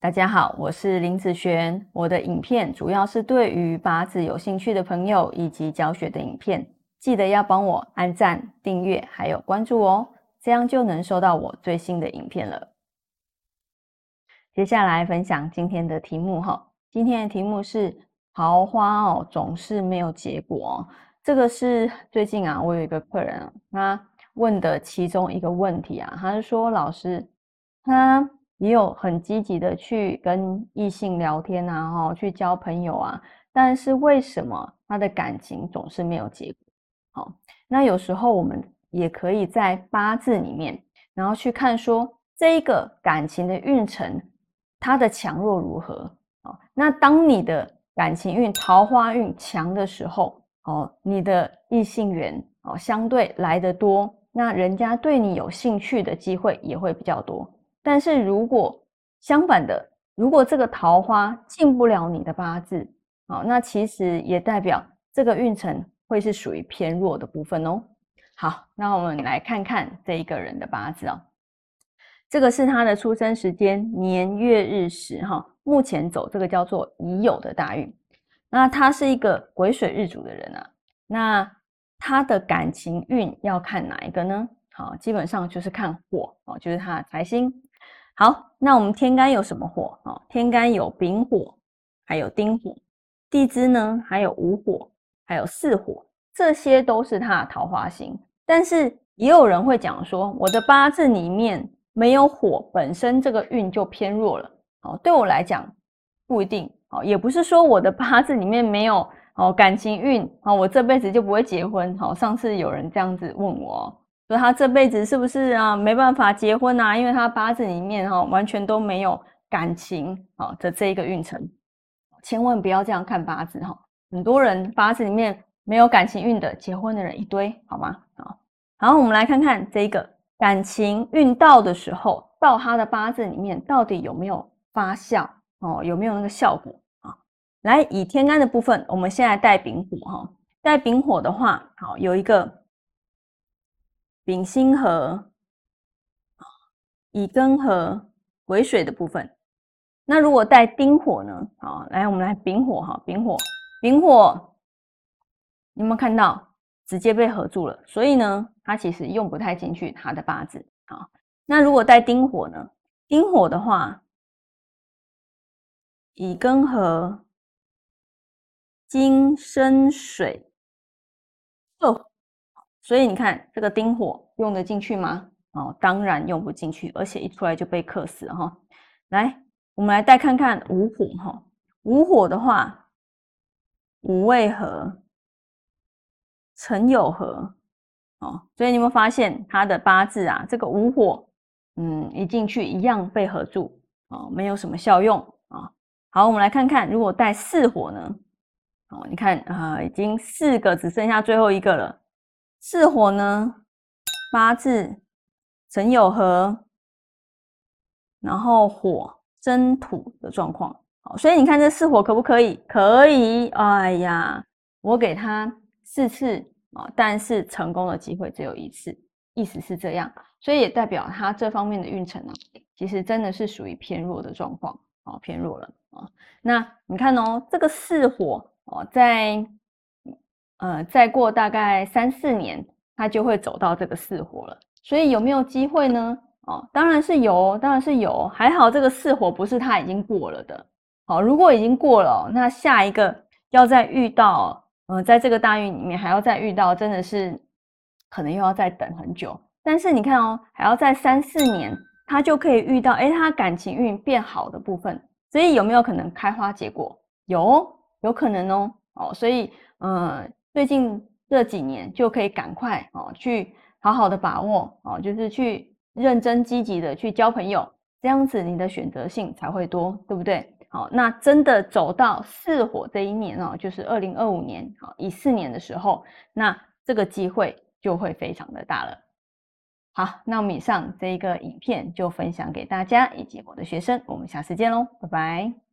大家好，我是林子璇。我的影片主要是对于八字有兴趣的朋友以及教学的影片，记得要帮我按赞、订阅还有关注哦，这样就能收到我最新的影片了。接下来分享今天的题目哈，今天的题目是桃花哦总是没有结果，这个是最近啊，我有一个客人他问的其中一个问题啊，他是说老师他。也有很积极的去跟异性聊天啊，哈，去交朋友啊，但是为什么他的感情总是没有结果？好，那有时候我们也可以在八字里面，然后去看说这一个感情的运程，它的强弱如何？哦，那当你的感情运、桃花运强的时候，哦，你的异性缘哦相对来得多，那人家对你有兴趣的机会也会比较多。但是如果相反的，如果这个桃花进不了你的八字，好，那其实也代表这个运程会是属于偏弱的部分哦。好，那我们来看看这一个人的八字哦。这个是他的出生时间年月日时哈，目前走这个叫做已有的大运。那他是一个癸水日主的人啊，那他的感情运要看哪一个呢？好，基本上就是看火哦，就是他的财星。好，那我们天干有什么火啊？天干有丙火，还有丁火，地支呢还有午火，还有巳火，这些都是它的桃花星。但是也有人会讲说，我的八字里面没有火，本身这个运就偏弱了。哦，对我来讲不一定哦，也不是说我的八字里面没有哦感情运哦，我这辈子就不会结婚。好，上次有人这样子问我。说他这辈子是不是啊没办法结婚啊？因为他八字里面哈完全都没有感情啊的这一个运程，千万不要这样看八字哈。很多人八字里面没有感情运的，结婚的人一堆，好吗？啊，好，我们来看看这个感情运到的时候，到他的八字里面到底有没有发酵哦？有没有那个效果啊？来，以天干的部分，我们先来带丙火哈。带丙火的话，好有一个。丙辛合，乙庚合，癸水的部分。那如果带丁火呢？好，来我们来丙火哈，丙火，丙火，有没有看到直接被合住了？所以呢，它其实用不太进去它的八字啊。那如果带丁火呢？丁火的话，乙庚合，金生水，哦。所以你看这个丁火用得进去吗？哦，当然用不进去，而且一出来就被克死了哈。来，我们来再看看午火哈。午火的话，午未合，辰酉合，哦，所以你有没有发现他的八字啊？这个午火，嗯，一进去一样被合住，哦，没有什么效用啊。好，我们来看看，如果带巳火呢？哦，你看啊，已经四个，只剩下最后一个了。巳火呢，八字辰酉合，然后火生土的状况，好，所以你看这巳火可不可以？可以，哎呀，我给他四次啊，但是成功的机会只有一次，意思是这样，所以也代表他这方面的运程呢，其实真的是属于偏弱的状况，哦，偏弱了啊。那你看哦，这个巳火哦，在。呃，再过大概三四年，它就会走到这个四火了。所以有没有机会呢？哦，当然是有，当然是有。还好这个四火不是它已经过了的。好，如果已经过了，那下一个要再遇到，嗯，在这个大运里面还要再遇到，真的是可能又要再等很久。但是你看哦，还要在三四年，他就可以遇到，哎，他感情运变好的部分。所以有没有可能开花结果？有，有可能哦。哦，所以，嗯。最近这几年就可以赶快哦，去好好的把握哦，就是去认真积极的去交朋友，这样子你的选择性才会多，对不对？好，那真的走到四火这一年哦，就是二零二五年好一四年的时候，那这个机会就会非常的大了。好，那我们以上这一个影片就分享给大家以及我的学生，我们下次见喽，拜拜。